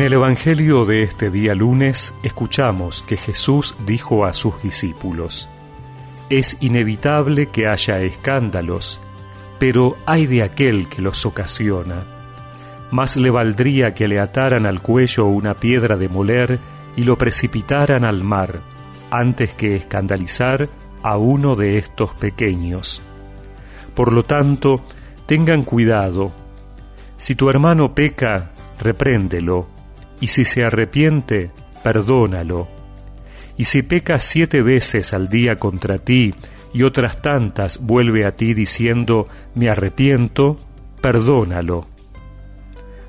En el Evangelio de este día lunes escuchamos que Jesús dijo a sus discípulos, Es inevitable que haya escándalos, pero hay de aquel que los ocasiona. Más le valdría que le ataran al cuello una piedra de moler y lo precipitaran al mar, antes que escandalizar a uno de estos pequeños. Por lo tanto, tengan cuidado. Si tu hermano peca, repréndelo y si se arrepiente, perdónalo. Y si peca siete veces al día contra ti y otras tantas vuelve a ti diciendo, me arrepiento, perdónalo.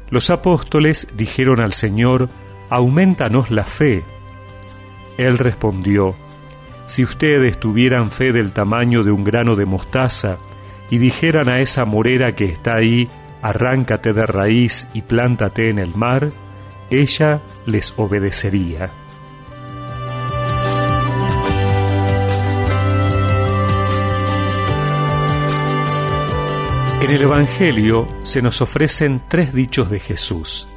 Los apóstoles dijeron al Señor, aumentanos la fe. Él respondió, si ustedes tuvieran fe del tamaño de un grano de mostaza, y dijeran a esa morera que está ahí, arráncate de raíz y plántate en el mar, ella les obedecería. En el Evangelio se nos ofrecen tres dichos de Jesús.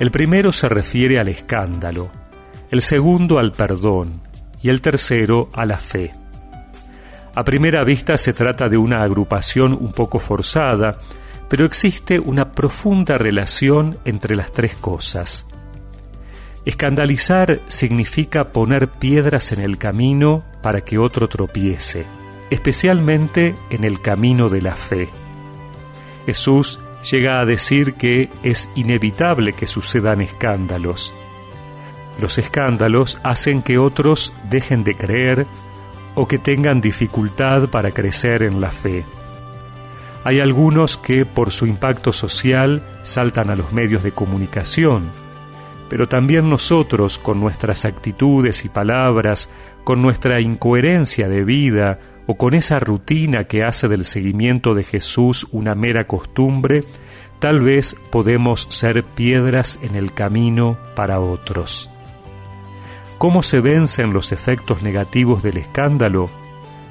El primero se refiere al escándalo, el segundo al perdón y el tercero a la fe. A primera vista se trata de una agrupación un poco forzada, pero existe una profunda relación entre las tres cosas. Escandalizar significa poner piedras en el camino para que otro tropiece, especialmente en el camino de la fe. Jesús llega a decir que es inevitable que sucedan escándalos. Los escándalos hacen que otros dejen de creer o que tengan dificultad para crecer en la fe. Hay algunos que por su impacto social saltan a los medios de comunicación, pero también nosotros con nuestras actitudes y palabras, con nuestra incoherencia de vida o con esa rutina que hace del seguimiento de Jesús una mera costumbre, tal vez podemos ser piedras en el camino para otros. ¿Cómo se vencen los efectos negativos del escándalo?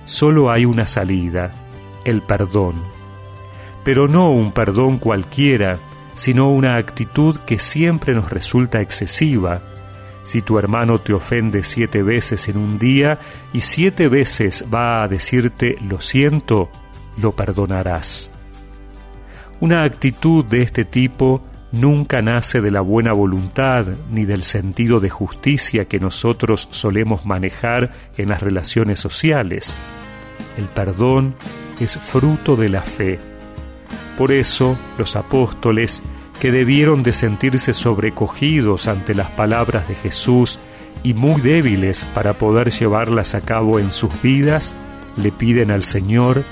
Solo hay una salida, el perdón pero no un perdón cualquiera, sino una actitud que siempre nos resulta excesiva. Si tu hermano te ofende siete veces en un día y siete veces va a decirte lo siento, lo perdonarás. Una actitud de este tipo nunca nace de la buena voluntad ni del sentido de justicia que nosotros solemos manejar en las relaciones sociales. El perdón es fruto de la fe por eso los apóstoles, que debieron de sentirse sobrecogidos ante las palabras de Jesús y muy débiles para poder llevarlas a cabo en sus vidas, le piden al Señor,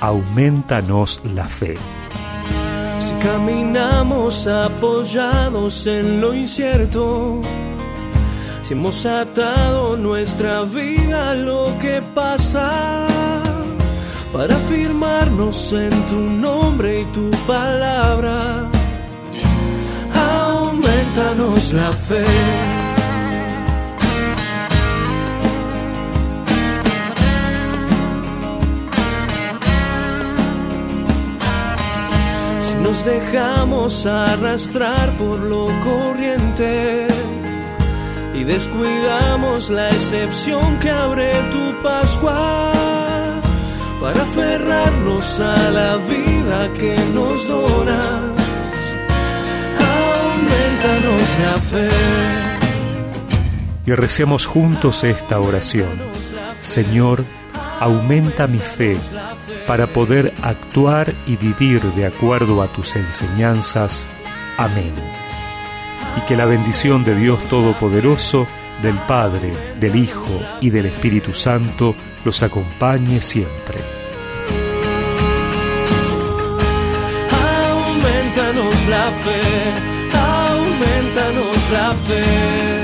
aumentanos la fe. Si caminamos apoyados en lo incierto, si hemos atado nuestra vida a lo que pasa, para firmarnos en tu nombre y tu palabra. Aumentanos la fe. Si nos dejamos arrastrar por lo corriente y descuidamos la excepción que abre tu Pascua para aferrarnos a la vida que nos donas. Aumentanos la fe. Y recemos juntos esta oración. Señor, aumenta mi fe para poder actuar y vivir de acuerdo a tus enseñanzas. Amén. Y que la bendición de Dios Todopoderoso, del Padre, del Hijo y del Espíritu Santo los acompañe siempre. Aumentanos la fe, aumentanos la fe.